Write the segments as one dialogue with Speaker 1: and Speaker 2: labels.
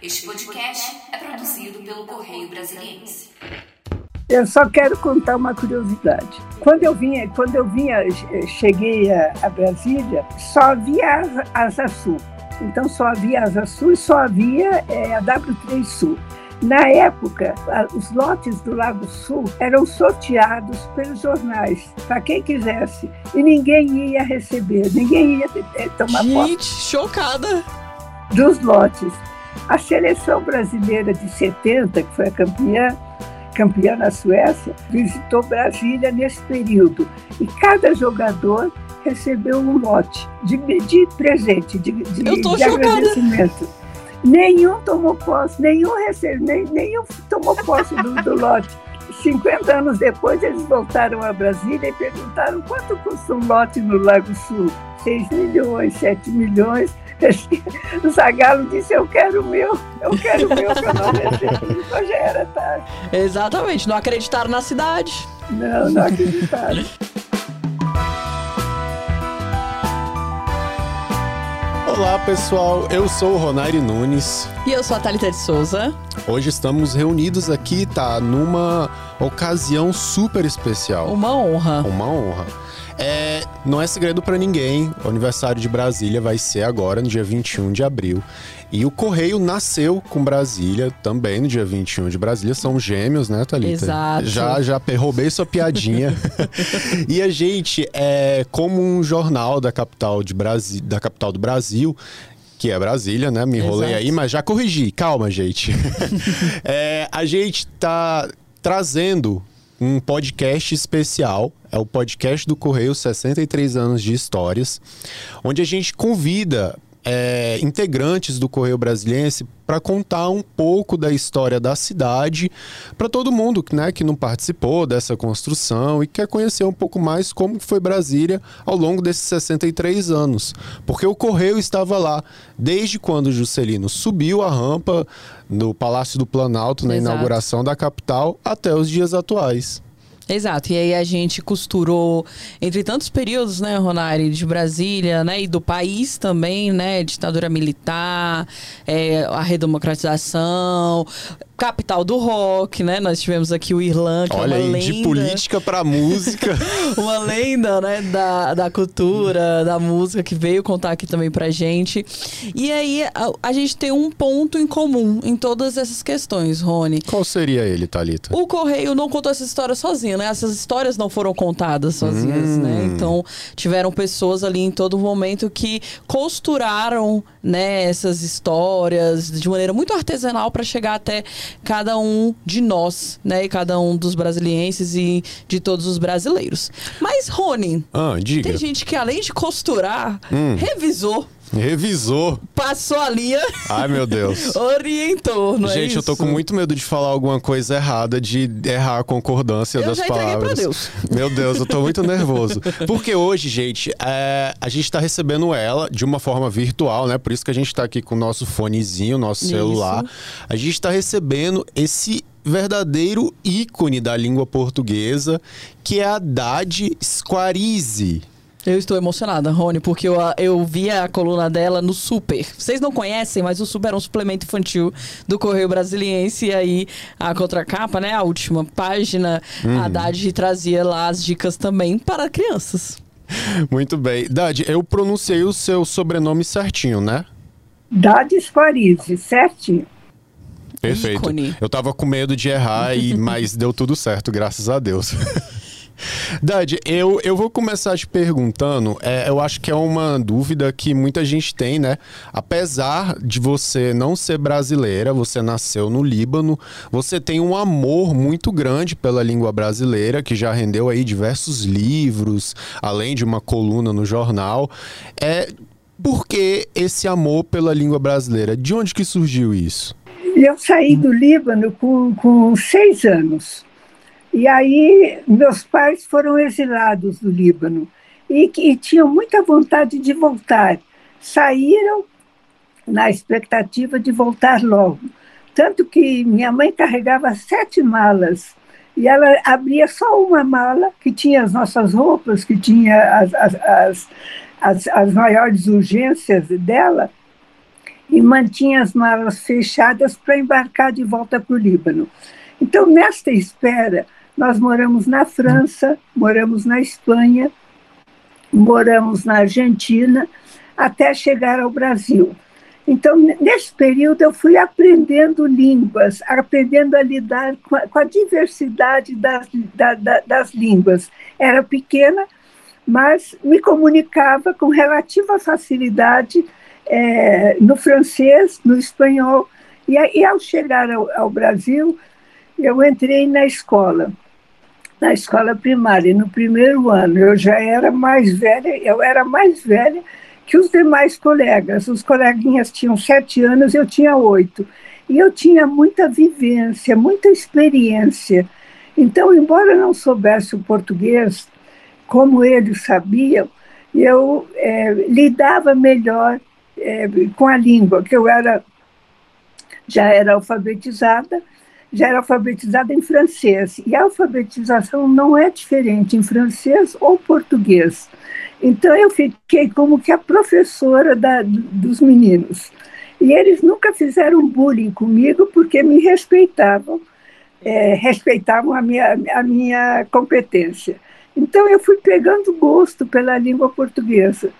Speaker 1: Este podcast é produzido pelo Correio Brasiliense.
Speaker 2: Eu só quero contar uma curiosidade. Quando eu vinha, quando eu vinha, cheguei a, a Brasília, só havia Asa Sul. Então só havia Asa Sul e só havia é, a W3 Sul. Na época, os lotes do Lago Sul eram sorteados pelos jornais, para quem quisesse, e ninguém ia receber, ninguém ia eh, tomar
Speaker 3: Gente,
Speaker 2: posse.
Speaker 3: Gente, chocada!
Speaker 2: Dos lotes. A seleção brasileira de 70, que foi a campeã, campeã na Suécia, visitou Brasília nesse período. E cada jogador recebeu um lote de, de presente, de, de, de agradecimento. Nenhum tomou posse, nenhum recebeu, nem, nenhum tomou posse do, do lote. 50 anos depois, eles voltaram a Brasília e perguntaram quanto custa um lote no Lago Sul. 6 milhões, 7 milhões. O Zagalo disse: Eu quero o meu, eu quero o meu, que eu não recebi. Então já era tarde.
Speaker 3: Exatamente, não acreditaram na cidade.
Speaker 2: Não, não acreditaram.
Speaker 4: Olá pessoal, eu sou o Ronaire Nunes.
Speaker 3: E eu sou a Thalita de Souza.
Speaker 4: Hoje estamos reunidos aqui, tá? Numa ocasião super especial.
Speaker 3: Uma honra.
Speaker 4: Uma honra. É, não é segredo para ninguém, o aniversário de Brasília vai ser agora, no dia 21 de abril. E o Correio nasceu com Brasília também no dia 21 de Brasília. São gêmeos, né, Thalita?
Speaker 3: Exato.
Speaker 4: Já, já roubei sua piadinha. e a gente, é, como um jornal da capital, de Brasi da capital do Brasil, que é Brasília, né? Me enrolei Exato. aí, mas já corrigi. Calma, gente. é, a gente tá trazendo um podcast especial. É o podcast do Correio 63 anos de histórias, onde a gente convida é, integrantes do Correio Brasiliense para contar um pouco da história da cidade para todo mundo né, que não participou dessa construção e quer conhecer um pouco mais como foi Brasília ao longo desses 63 anos. Porque o Correio estava lá desde quando Juscelino subiu a rampa no Palácio do Planalto, na Exato. inauguração da capital, até os dias atuais.
Speaker 3: Exato. E aí a gente costurou entre tantos períodos, né, Ronari, de Brasília, né, e do país também, né, ditadura militar, é, a redemocratização, capital do rock, né? Nós tivemos aqui o Irlan, que
Speaker 4: Olha
Speaker 3: é uma
Speaker 4: aí,
Speaker 3: lenda.
Speaker 4: de política para música.
Speaker 3: uma lenda, né, da, da cultura, da música, que veio contar aqui também pra gente. E aí, a, a, gente tem um ponto em comum em todas essas questões, Rony.
Speaker 4: Qual seria ele, Thalita?
Speaker 3: O Correio não contou essa história sozinho, né? Essas histórias não foram contadas sozinhas, né? hum. né? Então, tiveram pessoas ali em todo momento que costuraram, né, essas histórias de maneira muito artesanal para chegar até cada um de nós, né? E cada um dos brasilienses e de todos os brasileiros. Mas, Rony,
Speaker 4: ah,
Speaker 3: tem gente que além de costurar, hum. revisou
Speaker 4: Revisou.
Speaker 3: Passou a linha.
Speaker 4: Ai, meu Deus.
Speaker 3: Orientou, não
Speaker 4: é Gente,
Speaker 3: é
Speaker 4: eu tô com muito medo de falar alguma coisa errada, de errar a concordância
Speaker 3: eu
Speaker 4: das
Speaker 3: já
Speaker 4: palavras.
Speaker 3: Pra Deus.
Speaker 4: Meu Deus, eu tô muito nervoso. Porque hoje, gente, é, a gente tá recebendo ela de uma forma virtual, né? Por isso que a gente tá aqui com o nosso fonezinho, nosso isso. celular. A gente tá recebendo esse verdadeiro ícone da língua portuguesa, que é a Dade Squarize.
Speaker 3: Eu estou emocionada, Rony, porque eu, eu vi a coluna dela no Super. Vocês não conhecem, mas o Super é um suplemento infantil do Correio Brasiliense. E aí, a contracapa, né? A última página, uhum. a Dade trazia lá as dicas também para crianças.
Speaker 4: Muito bem. Dade, eu pronunciei o seu sobrenome certinho, né?
Speaker 2: Dade Squarize, certinho.
Speaker 4: Perfeito. Ícone. Eu tava com medo de errar, e, mas deu tudo certo, graças a Deus. Dade, eu, eu vou começar te perguntando. É, eu acho que é uma dúvida que muita gente tem, né? Apesar de você não ser brasileira, você nasceu no Líbano, você tem um amor muito grande pela língua brasileira, que já rendeu aí diversos livros, além de uma coluna no jornal. É, por que esse amor pela língua brasileira? De onde que surgiu isso?
Speaker 2: Eu saí do Líbano com, com seis anos. E aí meus pais foram exilados do Líbano e, e tinham muita vontade de voltar. Saíram na expectativa de voltar logo. Tanto que minha mãe carregava sete malas e ela abria só uma mala que tinha as nossas roupas, que tinha as, as, as, as, maiores urgências dela, e mantinha as malas fechadas para embarcar de volta para o Líbano. Então, nesta espera, nós moramos na França, moramos na Espanha, moramos na Argentina, até chegar ao Brasil. Então, nesse período, eu fui aprendendo línguas, aprendendo a lidar com a, com a diversidade das, da, da, das línguas. Era pequena, mas me comunicava com relativa facilidade é, no francês, no espanhol. E, e ao chegar ao, ao, Brasil, eu entrei na escola, na escola primária. No primeiro ano, eu já era mais velha, eu era mais velha que os demais colegas. Os coleguinhas tinham sete anos, eu tinha oito. E eu tinha muita vivência, muita experiência. Então, embora não soubesse o português, como eles sabiam, eu é, lidava melhor é, com a língua, que eu era já era alfabetizada, já era alfabetizada em francês. E a alfabetização não é diferente em francês ou português. Então eu fiquei como que a professora da, dos meninos. E eles nunca fizeram bullying comigo porque me respeitavam, é, respeitavam a minha, a minha competência. Então eu fui pegando gosto pela língua portuguesa.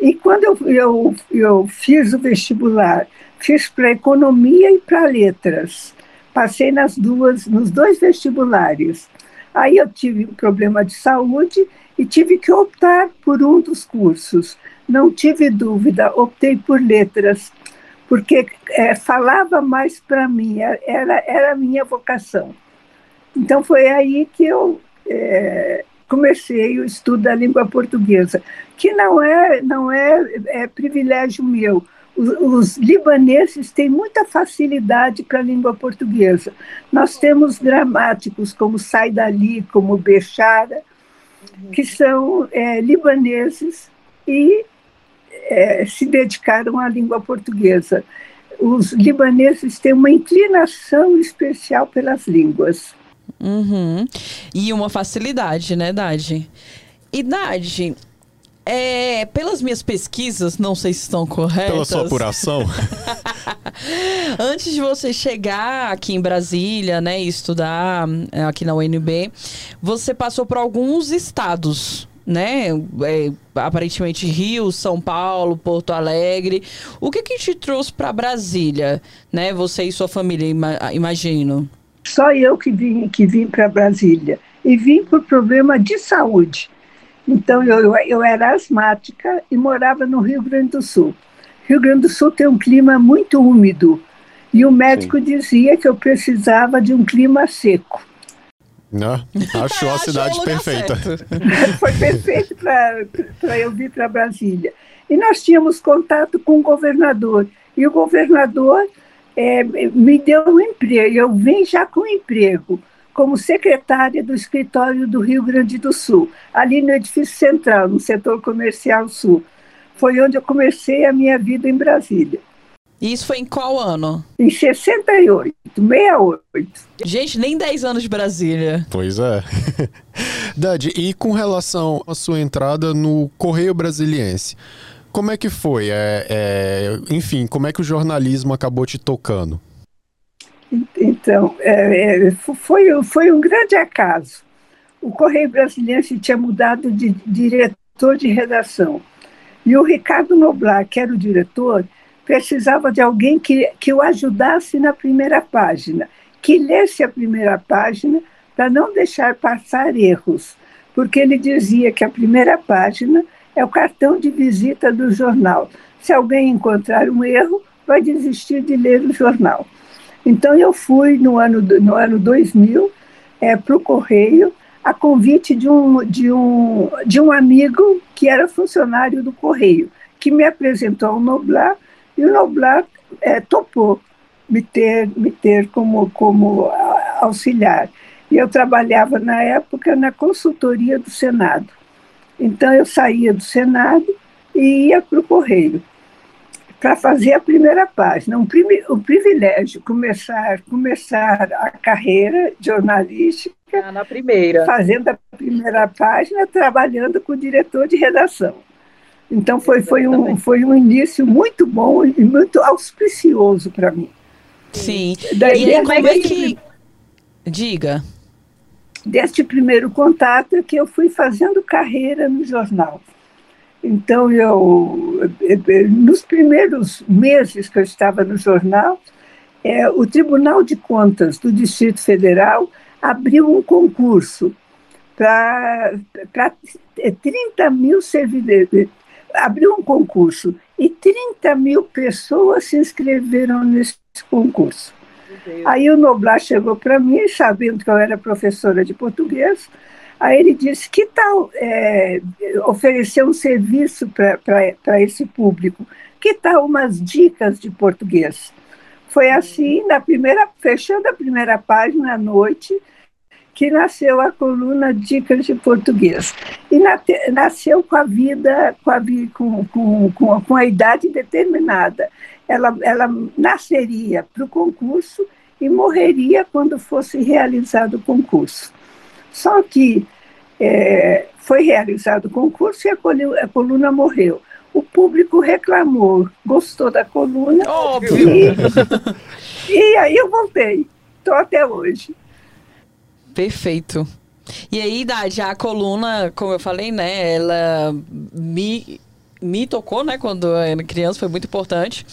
Speaker 2: E quando eu, eu, eu fiz o vestibular, fiz para economia e para letras. Passei nas duas, nos dois vestibulares. Aí eu tive um problema de saúde e tive que optar por um dos cursos. Não tive dúvida, optei por letras, porque é, falava mais para mim, era, era a minha vocação. Então foi aí que eu é, comecei o estudo da língua portuguesa, que não é, não é, é privilégio meu. Os, libaneses têm muita facilidade para a língua portuguesa. Nós temos gramáticos como Saidali, como Bechara, que são é, libaneses e é, se dedicaram à língua portuguesa. Os libaneses têm uma inclinação especial pelas línguas.
Speaker 3: Uhum. E uma facilidade, né, Dade? E Dade, é, pelas minhas pesquisas, não sei se estão corretas.
Speaker 4: Pela sua apuração.
Speaker 3: Antes de você chegar aqui em Brasília, né, e estudar é, aqui na UNB, você passou por alguns estados, né? É, aparentemente Rio, São Paulo, Porto Alegre. O que que te trouxe para Brasília, né? Você e sua família, imagino.
Speaker 2: Só eu que vim que vim para Brasília e vim por problema de saúde. Então, eu, eu era asmática e morava no Rio Grande do Sul. Rio Grande do Sul tem um clima muito úmido. E o médico Sim. dizia que eu precisava de um clima seco.
Speaker 4: Não, achou a cidade perfeita.
Speaker 2: Foi perfeito para eu vir para Brasília. E nós tínhamos contato com o governador. E o governador é, me deu um emprego. Eu vim já com emprego como secretária do escritório do Rio Grande do Sul, ali no edifício central, no setor comercial sul. Foi onde eu comecei a minha vida em Brasília.
Speaker 3: E isso foi em qual ano?
Speaker 2: Em 68, 68.
Speaker 3: Gente, nem 10 anos de Brasília.
Speaker 4: Pois é. Dad, e com relação à sua entrada no Correio Brasiliense, como é que foi? É, é, enfim, como é que o jornalismo acabou te tocando?
Speaker 2: Então, é, é, foi, foi um grande acaso. O Correio Brasiliense tinha mudado de diretor de redação. E o Ricardo Noblar, que era o diretor, precisava de alguém que, que o ajudasse na primeira página, que lesse a primeira página para não deixar passar erros, porque ele dizia que a primeira página é o cartão de visita do jornal. Se alguém encontrar um erro, vai desistir de ler o jornal. Então, eu fui no ano, no ano 2000 é, para o Correio, a convite de um, de, um, de um amigo que era funcionário do Correio, que me apresentou ao Noblar, e o Noblar é, topou me ter, me ter como, como auxiliar. E eu trabalhava, na época, na consultoria do Senado. Então, eu saía do Senado e ia para o Correio para fazer a primeira página. Um, um privilégio começar, começar a carreira jornalística
Speaker 3: ah, na primeira.
Speaker 2: fazendo a primeira página, trabalhando com o diretor de redação. Então foi, foi, um, foi um início muito bom e muito auspicioso para mim.
Speaker 3: Sim. Daí, e como é que... Diga.
Speaker 2: Deste primeiro contato é que eu fui fazendo carreira no jornal. Então, eu, nos primeiros meses que eu estava no jornal, é, o Tribunal de Contas do Distrito Federal abriu um concurso para 30 mil servidores. Abriu um concurso e 30 mil pessoas se inscreveram nesse concurso. Aí o Noblar chegou para mim, sabendo que eu era professora de português, Aí ele disse: que tal é, oferecer um serviço para esse público? Que tal umas dicas de português? Foi assim, na primeira, fechando a primeira página à noite, que nasceu a coluna Dicas de Português. E nasceu com a vida, com a, com, com, com, a idade determinada. Ela, ela nasceria para o concurso e morreria quando fosse realizado o concurso. Só que é, foi realizado o concurso e a coluna, a coluna, morreu. O público reclamou, gostou da coluna.
Speaker 3: Óbvio!
Speaker 2: E, e aí eu voltei. Estou até hoje.
Speaker 3: Perfeito. E aí, já a coluna, como eu falei, né, ela me me tocou, né, quando eu era criança, foi muito importante.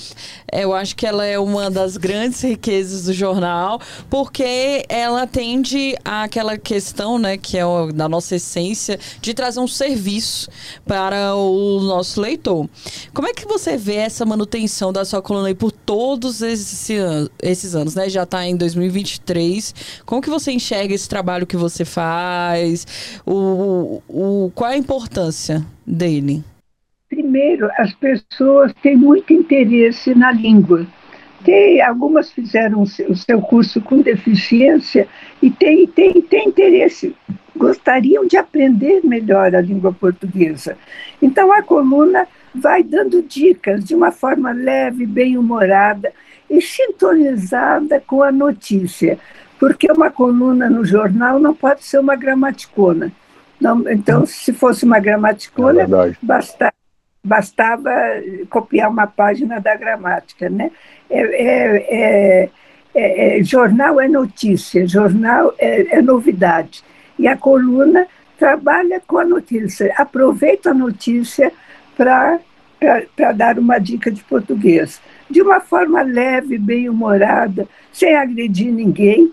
Speaker 3: Eu acho que ela é uma das grandes riquezas do jornal, porque ela atende àquela questão, né, que é da nossa essência, de trazer um serviço para o nosso leitor. Como é que você vê essa manutenção da sua coluna aí por todos esses, esses anos, né? Já está em 2023. Como que você enxerga esse trabalho que você faz? O, o, qual é a importância dele?
Speaker 2: Primeiro, as pessoas têm muito interesse na língua. Tem, algumas fizeram o seu curso com deficiência e têm tem, tem interesse, gostariam de aprender melhor a língua portuguesa. Então, a coluna vai dando dicas de uma forma leve, bem-humorada e sintonizada com a notícia, porque uma coluna no jornal não pode ser uma gramaticona. Não, então, se fosse uma gramaticona, é basta, bastava copiar uma página da gramática, né? É, é, é, é jornal é notícia, jornal é, é, novidade. E a coluna trabalha com a notícia, aproveita a notícia para dar uma dica de português. De uma forma leve, bem-humorada, sem agredir ninguém,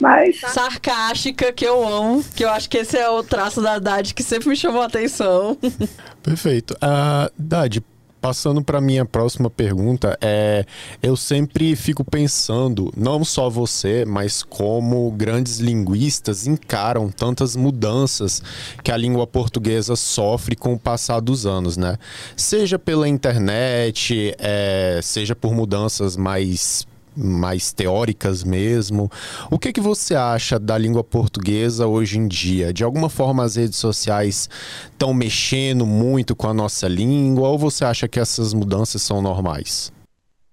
Speaker 2: mas...
Speaker 3: Sarcástica, que eu amo, que eu acho que esse é o traço da Dade que sempre me chamou a atenção.
Speaker 4: Perfeito. Uh, Dade, passando para minha próxima pergunta, é, eu sempre fico pensando, não só você, mas como grandes linguistas encaram tantas mudanças que a língua portuguesa sofre com o passar dos anos, né? Seja pela internet, é, seja por mudanças mais mais teóricas mesmo. O que, que você acha da língua portuguesa hoje em dia? De alguma forma as redes sociais estão mexendo muito com a nossa língua ou você acha que essas mudanças são normais?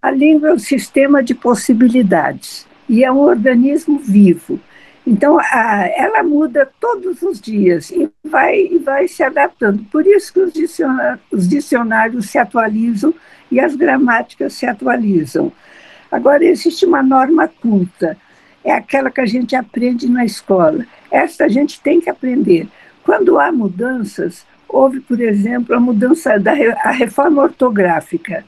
Speaker 2: A língua é um sistema de possibilidades e é um organismo vivo. Então, a, ela muda todos os dias e vai, e vai se adaptando. Por isso que os dicionários, os dicionários se atualizam e as gramáticas se atualizam. Agora, existe uma norma culta, é aquela que a gente aprende na escola. Essa a gente tem que aprender. Quando há mudanças, houve, por exemplo, a mudança da a reforma ortográfica.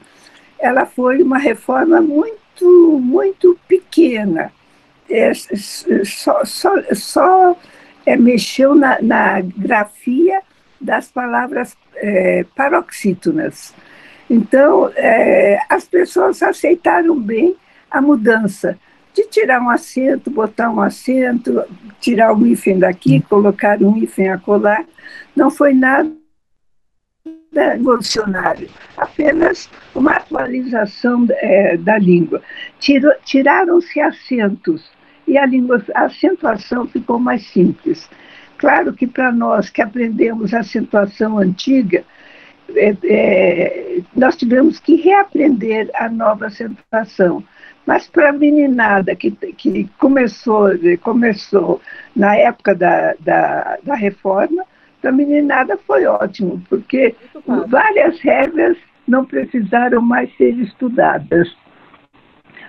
Speaker 2: Ela foi uma reforma muito, muito pequena. É, só só, só é, mexeu na, na, grafia das palavras é, paroxítonas. Então, é, as pessoas aceitaram bem a mudança de tirar um acento, botar um acento, tirar um hífen daqui, colocar um hífen acolá. Não foi nada revolucionário, apenas uma atualização é, da língua. Tiraram-se acentos e a, língua, a acentuação ficou mais simples. Claro que para nós que aprendemos a acentuação antiga, é, é, nós tivemos que reaprender a nova acentuação. Mas para a meninada que, que começou, começou na época da, da, da reforma, Para a meninada foi ótimo, porque várias regras não precisaram mais ser estudadas.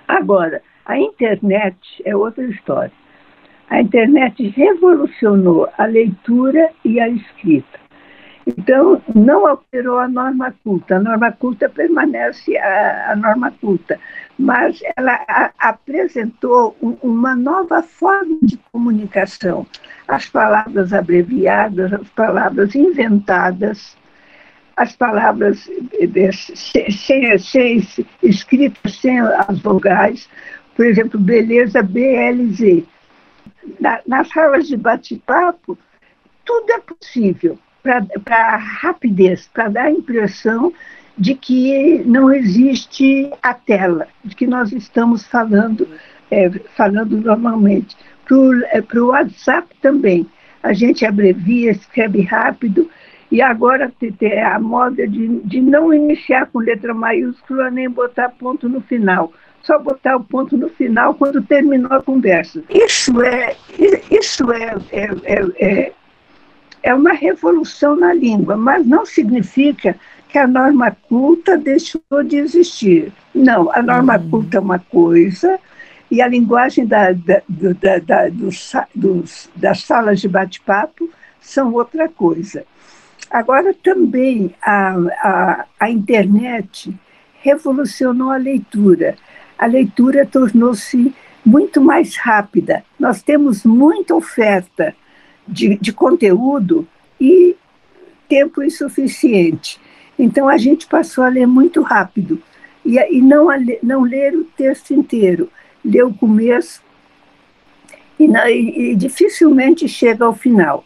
Speaker 2: Agora, a internet é outra história. A internet revolucionou a leitura e a escrita. Então, não alterou a norma culta. A norma culta permanece a, a norma culta, mas ela a, apresentou um, uma nova forma de comunicação. As palavras abreviadas, as palavras inventadas, as palavras sem, sem, sem, escritas sem as vogais, por exemplo, beleza BLZ. Na, nas salas de bate-papo, tudo é possível para rapidez, para dar a impressão de que não existe a tela, de que nós estamos falando, é, falando normalmente. Para o WhatsApp também. A gente abrevia, escreve rápido, e agora tem a moda de, de não iniciar com letra maiúscula nem botar ponto no final. Só botar o ponto no final quando terminou a conversa. Isso é, isso é, é, é, é uma revolução na língua, mas não significa que a norma culta deixou de existir. Não, a norma uhum. culta é uma coisa e a linguagem da, da, da, da dos, dos, das salas de bate-papo são outra coisa. Agora, também a, a, a internet revolucionou a leitura. A leitura tornou-se muito mais rápida. Nós temos muita oferta de, de conteúdo e tempo insuficiente. Então a gente passou a ler muito rápido e, e não, a, não ler o texto inteiro, ler o começo e, e, e dificilmente chega ao final.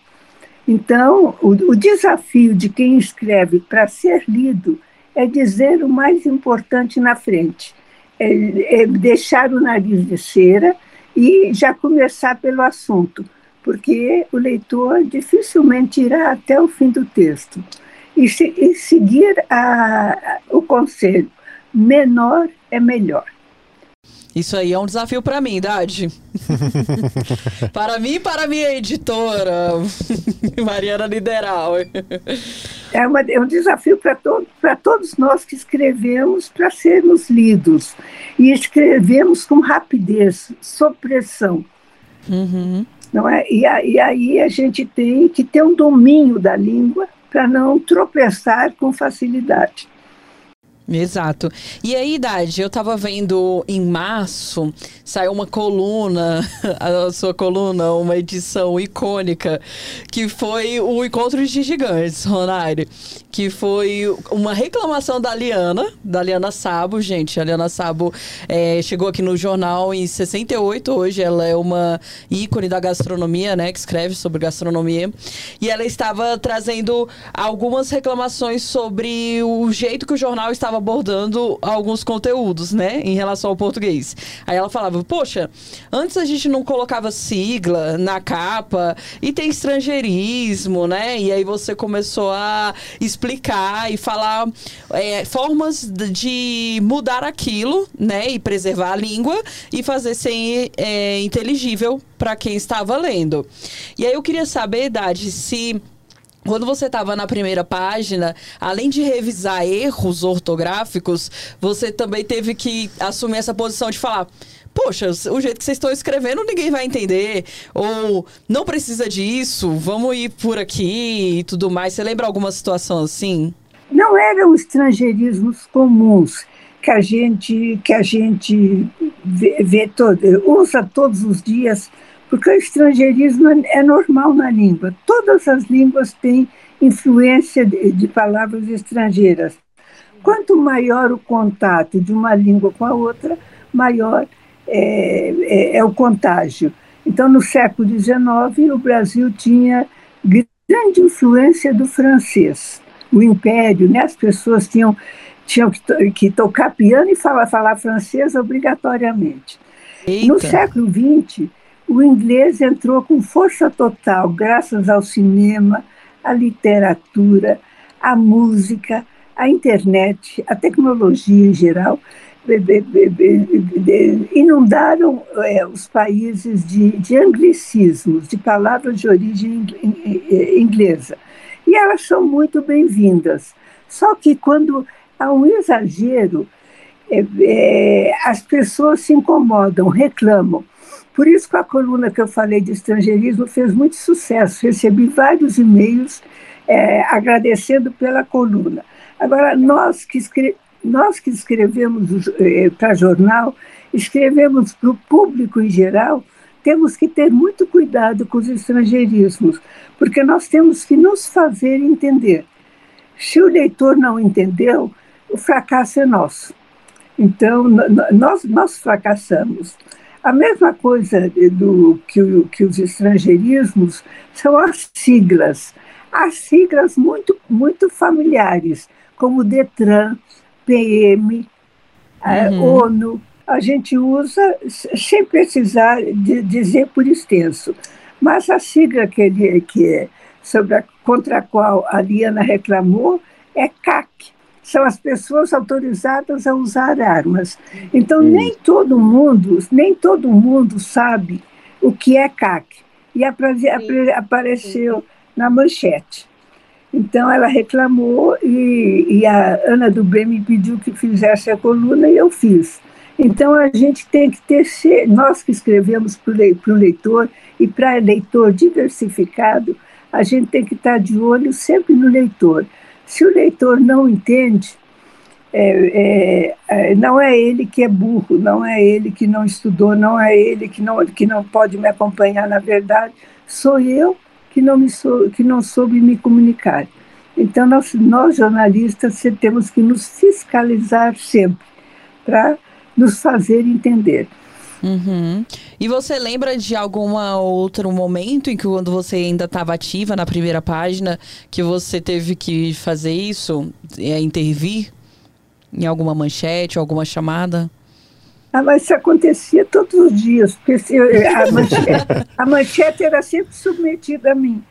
Speaker 2: Então, o, o desafio de quem escreve para ser lido é dizer o mais importante na frente, é, é deixar o nariz de cera e já começar pelo assunto porque o leitor dificilmente irá até o fim do texto. E, se, e seguir a, o conselho, menor é melhor.
Speaker 3: Isso aí é um desafio para mim, Dade. para mim e para minha editora, Mariana Lideral.
Speaker 2: É, uma, é um desafio para to, todos nós que escrevemos para sermos lidos. E escrevemos com rapidez, sob pressão. Uhum. Não é? E, e aí a gente tem que ter um domínio da língua para não tropeçar com facilidade.
Speaker 3: Exato. E aí, Idade, eu tava vendo em março, saiu uma coluna, a sua coluna, uma edição icônica, que foi o Encontro de Gigantes, Ronari. Que foi uma reclamação da Liana, da Liana Sabo, gente. A Liana Sabo é, chegou aqui no jornal em 68, hoje ela é uma ícone da gastronomia, né? Que escreve sobre gastronomia. E ela estava trazendo algumas reclamações sobre o jeito que o jornal estava estava abordando alguns conteúdos, né, em relação ao português. Aí ela falava: Poxa, antes a gente não colocava sigla na capa e tem estrangeirismo, né? E aí você começou a explicar e falar é, formas de mudar aquilo, né, e preservar a língua e fazer ser é, inteligível para quem estava lendo. E aí eu queria saber, Dade, se quando você estava na primeira página, além de revisar erros ortográficos, você também teve que assumir essa posição de falar: poxa, o jeito que vocês estão escrevendo ninguém vai entender, ou não precisa disso, vamos ir por aqui e tudo mais. Você lembra alguma situação assim?
Speaker 2: Não eram estrangeirismos comuns que a gente que a gente vê, vê todo, usa todos os dias porque o estrangeirismo é normal na língua. Todas as línguas têm influência de, de palavras estrangeiras. Quanto maior o contato de uma língua com a outra, maior é, é, é o contágio. Então, no século XIX, o Brasil tinha grande influência do francês. O império, né? as pessoas tinham, tinham que, que tocar piano e falar, falar francês obrigatoriamente. Eita. No século XX, o inglês entrou com força total, graças ao cinema, à literatura, à música, à internet, à tecnologia em geral. Inundaram é, os países de, de anglicismos, de palavras de origem inglesa. E elas são muito bem-vindas. Só que quando há um exagero, é, é, as pessoas se incomodam, reclamam. Por isso que a coluna que eu falei de estrangeirismo fez muito sucesso. Recebi vários e-mails é, agradecendo pela coluna. Agora, nós que, escre nós que escrevemos é, para jornal, escrevemos para o público em geral, temos que ter muito cuidado com os estrangeirismos, porque nós temos que nos fazer entender. Se o leitor não entendeu, o fracasso é nosso. Então, nós, nós fracassamos. A mesma coisa do que, que os estrangeirismos são as siglas. As siglas muito, muito familiares, como DETRAN, PM, uhum. ONU, a gente usa sem precisar de dizer por extenso. Mas a sigla que, ele, que é sobre a, contra a qual a Liana reclamou é CAC, são as pessoas autorizadas a usar armas. Então hum. nem todo mundo, nem todo mundo sabe o que é CAC. E apareceu na manchete. Então ela reclamou e, e, a Ana do Bem me pediu que fizesse a coluna e eu fiz. Então a gente tem que ter, nós que escrevemos para o leitor e para leitor diversificado, a gente tem que estar de olho sempre no leitor. Se o leitor não entende, é, é, é, não é ele que é burro, não é ele que não estudou, não é ele que não, que não pode me acompanhar na verdade, sou eu que não, me sou, que não soube me comunicar. Então, nós, nós jornalistas temos que nos fiscalizar sempre para nos fazer entender.
Speaker 3: Uhum. E você lembra de algum outro momento em que, quando você ainda estava ativa na primeira página, que você teve que fazer isso, é, intervir em alguma manchete, alguma chamada?
Speaker 2: Ah, mas isso acontecia todos os dias, porque a manchete, a manchete era sempre submetida a mim.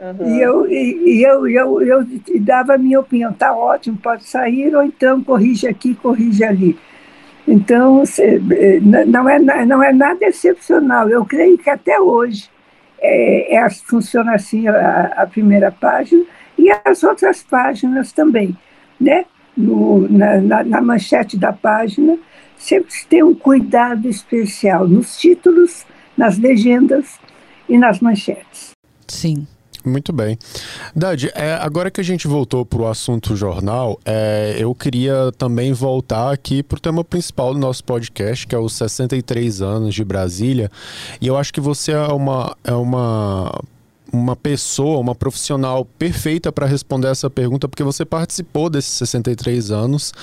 Speaker 2: Uhum. E, eu, e, e eu, eu, eu, eu dava a minha opinião, tá ótimo, pode sair, ou então corrige aqui, corrige ali. Então, eh, não é, não é nada excepcional. Eu creio que até hoje é, é, funciona assim a, a, primeira página e as outras páginas também. Né? No, na, na, na manchete da página, sempre se tem um cuidado especial nos títulos, nas legendas e nas manchetes.
Speaker 3: Sim.
Speaker 4: Muito bem. Dade, é, agora que a gente voltou para o assunto jornal, é, eu queria também voltar aqui para o tema principal do nosso podcast, que é os 63 anos de Brasília. E eu acho que você é uma, é uma uma pessoa, uma profissional perfeita para responder essa pergunta, porque você participou desses 63 anos.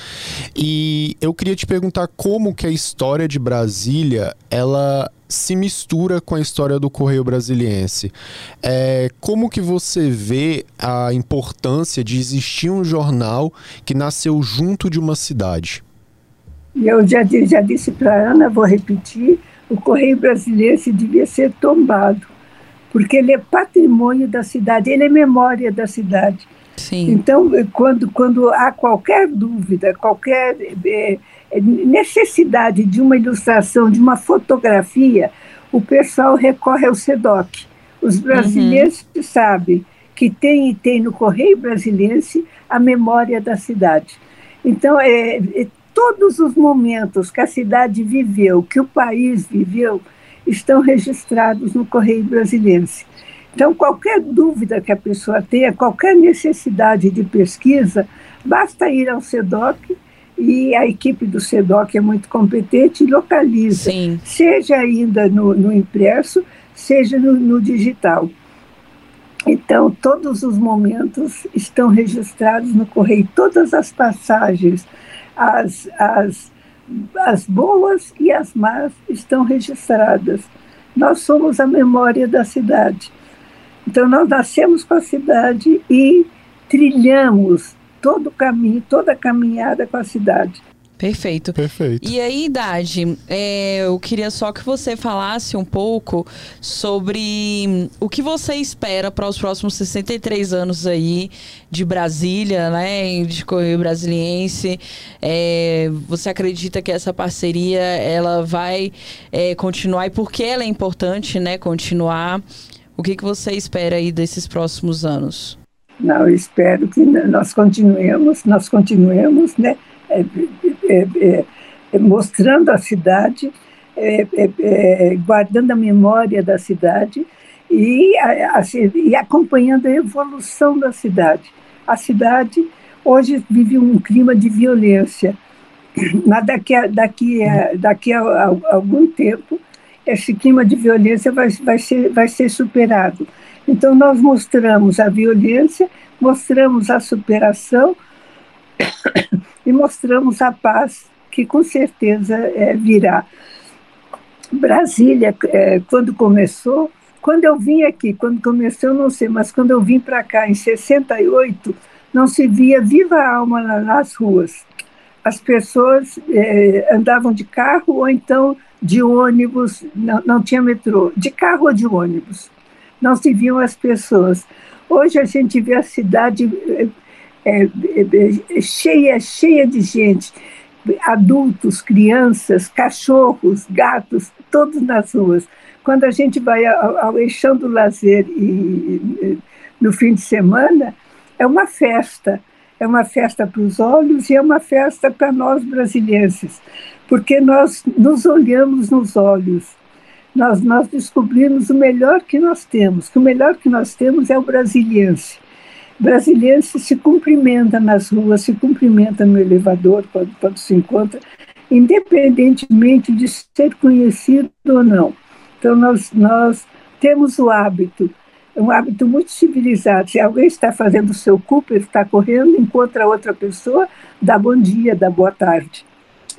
Speaker 4: E eu queria te perguntar como que a história de Brasília, ela se mistura com a história do Correio Brasiliense. É, como que você vê a importância de existir um jornal que nasceu junto de uma cidade?
Speaker 2: Eu já, já disse para Ana, vou repetir, o Correio Brasiliense devia ser tombado porque ele é patrimônio da cidade, ele é memória da cidade.
Speaker 3: Sim.
Speaker 2: Então, quando, quando há qualquer dúvida, qualquer é, necessidade de uma ilustração, de uma fotografia, o pessoal recorre ao SEDOC. Os brasileiros uhum. sabem que tem e tem no Correio Brasiliense a memória da cidade. Então, é, é, todos os momentos que a cidade viveu, que o país viveu, estão registrados no Correio Brasiliense. Então, qualquer dúvida que a pessoa tenha, qualquer necessidade de pesquisa, basta ir ao SEDOC e a equipe do SEDOC é muito competente e localiza,
Speaker 3: Sim.
Speaker 2: seja ainda no, no impresso, seja no, no, digital. Então, todos os momentos estão registrados no Correio, todas as passagens, as, as as boas e as más estão registradas. Nós somos a memória da cidade. Então, nós nascemos com a cidade e trilhamos todo o caminho, toda a caminhada com a cidade.
Speaker 3: Perfeito.
Speaker 4: Perfeito.
Speaker 3: E aí, Idade, é, eu queria só que você falasse um pouco sobre o que você espera para os próximos 63 anos aí de Brasília, né? De Correio Brasiliense. É, você acredita que essa parceria ela vai é, continuar e por que ela é importante, né? Continuar. O que, que você espera aí desses próximos anos?
Speaker 2: Não, eu espero que nós continuemos, nós continuemos, né, é, é, é, é mostrando a cidade, é, é, guardando a memória da cidade e, a, a, e acompanhando a evolução da cidade. A cidade hoje vive um clima de violência, mas daqui a, daqui a, daqui a, a algum tempo esse clima de violência vai, vai, ser, vai ser superado. Então, nós mostramos a violência, mostramos a superação e mostramos a paz, que com certeza é, virá. Brasília, é, quando começou, quando eu vim aqui, quando começou, eu não sei, mas quando eu vim para cá em 68, não se via viva alma nas ruas. As pessoas é, andavam de carro ou então de ônibus, não, não tinha metrô, de carro ou de ônibus. Não se viam as pessoas. Hoje a gente vê a cidade é, é, é, cheia, cheia de gente, adultos, crianças, cachorros, gatos, todos nas ruas. Quando a gente vai ao, ao eixão do lazer e, no fim de semana, é uma festa. É uma festa para os olhos e é uma festa para nós brasileiros porque nós nos olhamos nos olhos, nós, nós descobrimos o melhor que nós temos, que o melhor que nós temos é o brasiliense. Brasiliense se cumprimenta nas ruas, se cumprimenta no elevador quando, quando se encontra, independentemente de ser conhecido ou não. Então, nós, nós temos o hábito, um hábito muito civilizado. Se alguém está fazendo o seu Cooper, está correndo, encontra outra pessoa, dá bom dia, dá boa tarde.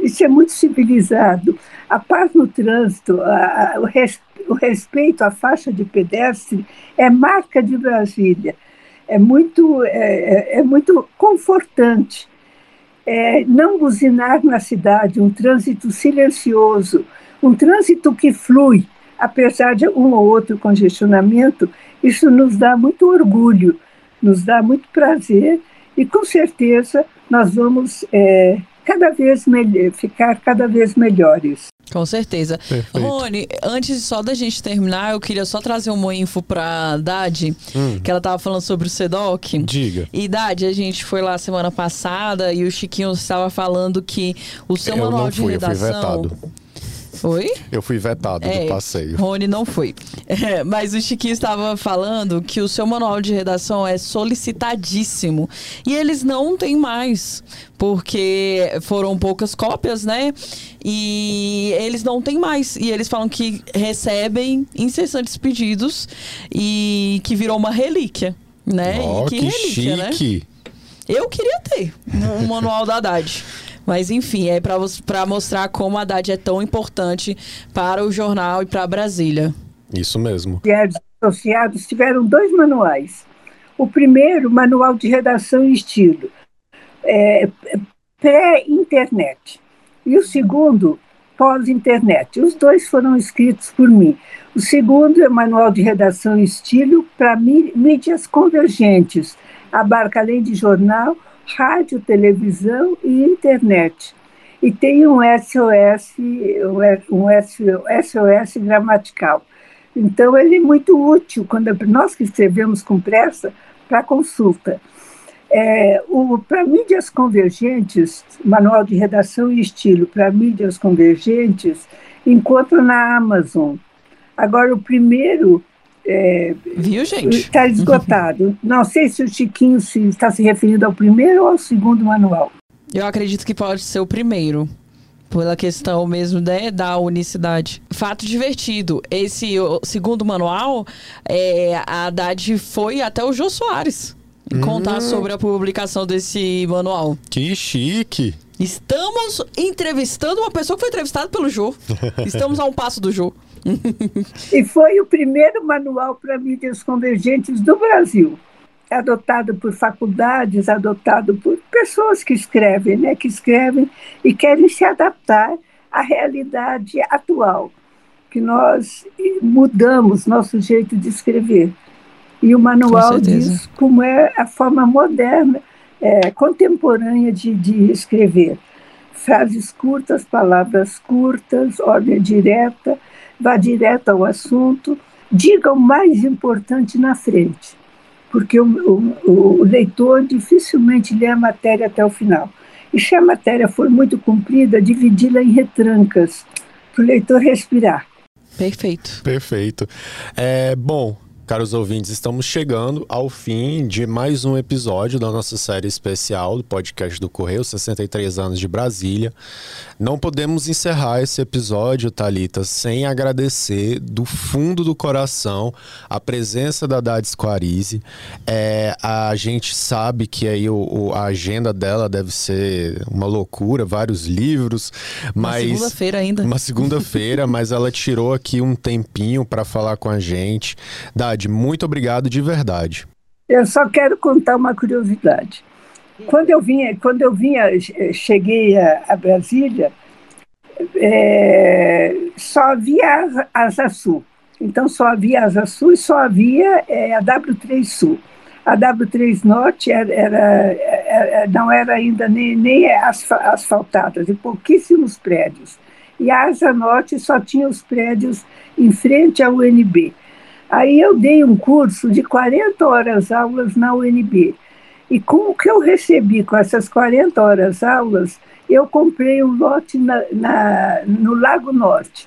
Speaker 2: Isso é muito civilizado. A paz no trânsito, a, a, o, res, o respeito à faixa de pedestre é marca de Brasília. É muito, é, é, é muito confortante. É, não buzinar na cidade, um trânsito silencioso, um trânsito que flui, apesar de um ou outro congestionamento, isso nos dá muito orgulho, nos dá muito prazer e com certeza nós vamos é, cada vez melhor, ficar cada vez melhores.
Speaker 3: Com certeza. Perfeito. Rony, antes só da gente terminar, eu queria só trazer uma info pra Dade, hum. que ela tava falando sobre o SEDOC.
Speaker 4: Diga.
Speaker 3: E Dade, a gente foi lá semana passada e o Chiquinho estava falando que o seu eu manual de redação. Eu fui vetado. Foi?
Speaker 4: Eu fui vetado é, do passeio.
Speaker 3: Rony não foi. É, mas o Chiquinho estava falando que o seu manual de redação é solicitadíssimo. E eles não têm mais. Porque foram poucas cópias, né? E eles não têm mais. E eles falam que recebem incessantes pedidos e que virou uma relíquia. Né?
Speaker 4: Oh, que, que relíquia, né? chique. né?
Speaker 3: Eu queria ter um manual da Haddad. Mas enfim, é para mostrar como a Haddad é tão importante para o jornal e para Brasília.
Speaker 4: Isso mesmo.
Speaker 2: Os associados tiveram dois manuais. O primeiro, manual de redação e estilo, é, pré-internet. E o segundo, pós-internet. Os dois foram escritos por mim. O segundo é manual de redação e estilo para mídias convergentes. Abarca, além de jornal, rádio, televisão e internet. E tem um SOS, um SOS gramatical. Então, ele é muito útil quando nós que escrevemos com pressa para consulta. É, para mídias convergentes, manual de redação e estilo para mídias convergentes, encontro na Amazon. Agora, o primeiro
Speaker 3: é, Viu, gente?
Speaker 2: Está esgotado. Não sei se o Chiquinho se, está se referindo ao primeiro ou ao segundo manual.
Speaker 3: Eu acredito que pode ser o primeiro. Pela questão mesmo né, da unicidade. Fato divertido: esse segundo manual, é, a Haddad foi até o Jô Soares contar hum. sobre a publicação desse manual.
Speaker 4: Que chique!
Speaker 3: Estamos entrevistando uma pessoa que foi entrevistada pelo Jô. Estamos a um passo do Jô
Speaker 2: e foi o primeiro manual para mídias convergentes do Brasil, adotado por faculdades, adotado por pessoas que escrevem, né, que escrevem e querem se adaptar à realidade atual, que nós mudamos nosso jeito de escrever. E o manual diz como é a forma moderna, é, contemporânea de, de escrever. Frases curtas, palavras curtas, ordem direta, vá direto ao assunto, diga o mais importante na frente. porque o, o, o leitor dificilmente lê a matéria até o final. E se a matéria for muito comprida, dividi-la em retrancas, para o leitor respirar.
Speaker 3: Perfeito.
Speaker 4: Perfeito. É, bom, Caros ouvintes, estamos chegando ao fim de mais um episódio da nossa série especial do podcast do Correio 63 anos de Brasília. Não podemos encerrar esse episódio, Talita, sem agradecer do fundo do coração a presença da Dades Quarise. É, a gente sabe que aí o, o, a agenda dela deve ser uma loucura, vários livros, mas
Speaker 3: uma segunda-feira ainda.
Speaker 4: Uma segunda-feira, mas ela tirou aqui um tempinho para falar com a gente. Da muito obrigado de verdade.
Speaker 2: Eu só quero contar uma curiosidade. Quando eu vinha, quando eu vinha, cheguei a, a Brasília, é, só havia Asa Sul. Então só havia Asa Sul e só havia é, a W3 Sul. A W3 Norte era, era, era não era ainda nem, nem asfaltada, e pouquíssimos prédios. E a Asa Norte só tinha os prédios em frente ao UNB. Aí eu dei um curso de 40 horas aulas na UNB. E com o que eu recebi com essas 40 horas aulas, eu comprei um lote na, na no Lago Norte.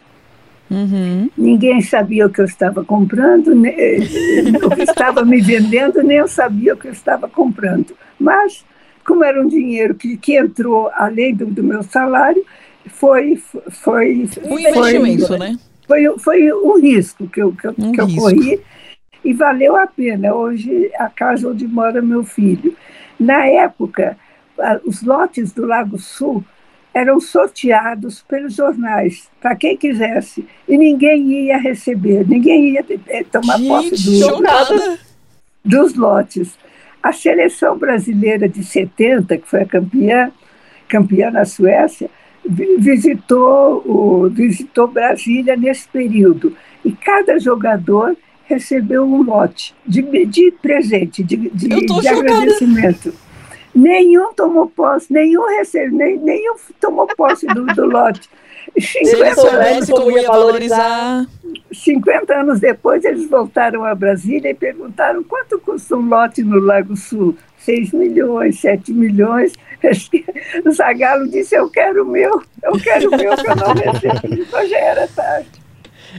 Speaker 2: Uhum. Ninguém sabia o que eu estava comprando, nem, o que estava me vendendo, nem eu sabia o que eu estava comprando. Mas, como era um dinheiro que, que entrou além do, do meu salário, foi. foi
Speaker 3: um investimento, foi, né?
Speaker 2: Foi, foi um risco que eu, que, um que eu corri e valeu a pena. Hoje, a casa onde mora meu filho. Na época, os lotes do Lago Sul eram sorteados pelos jornais, para quem quisesse, e ninguém ia receber, ninguém ia tomar Gente, posse do, dos lotes. A seleção brasileira de 70, que foi a campeã, campeã na Suécia, visitou, o, visitou Brasília nesse período. E cada jogador recebeu um lote de, de presente, de, de, de agradecimento. Nenhum tomou posse, nenhum recebeu, nem, nenhum tomou posse do, do lote.
Speaker 3: 50 anos, como ia valorizar.
Speaker 2: 50 anos depois, eles voltaram a Brasília e perguntaram quanto custa um lote no Lago Sul. 6 milhões, 7 milhões. O Zagalo disse: Eu quero o meu, eu quero o meu, que eu não recebi. Então já era tarde.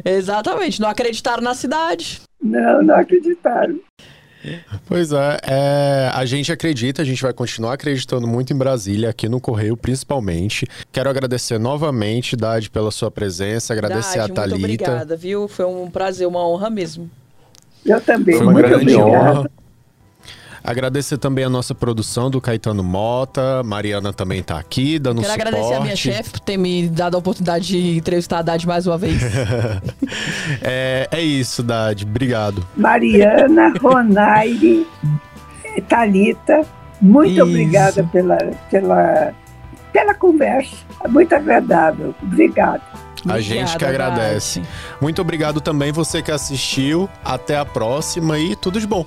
Speaker 3: Exatamente, não acreditaram na cidade.
Speaker 2: Não, não acreditaram.
Speaker 4: Pois é, é, a gente acredita, a gente vai continuar acreditando muito em Brasília, aqui no Correio principalmente. Quero agradecer novamente, Dade, pela sua presença, agradecer Dade, a Thalita. Muito
Speaker 3: obrigada, viu? Foi um prazer, uma honra mesmo.
Speaker 2: Eu também.
Speaker 4: Foi uma muito grande obrigada. honra. Agradecer também a nossa produção do Caetano Mota. Mariana também está aqui, dando Quero
Speaker 3: suporte. Quero agradecer a minha chefe por ter me dado a oportunidade de entrevistar a Dade mais uma vez.
Speaker 4: é, é isso, Dade. Obrigado.
Speaker 2: Mariana, Ronaire, Talita, muito isso. obrigada pela, pela, pela conversa. Muito agradável. Obrigado.
Speaker 4: A gente que agradece. Muito obrigado também você que assistiu. Até a próxima e tudo de bom.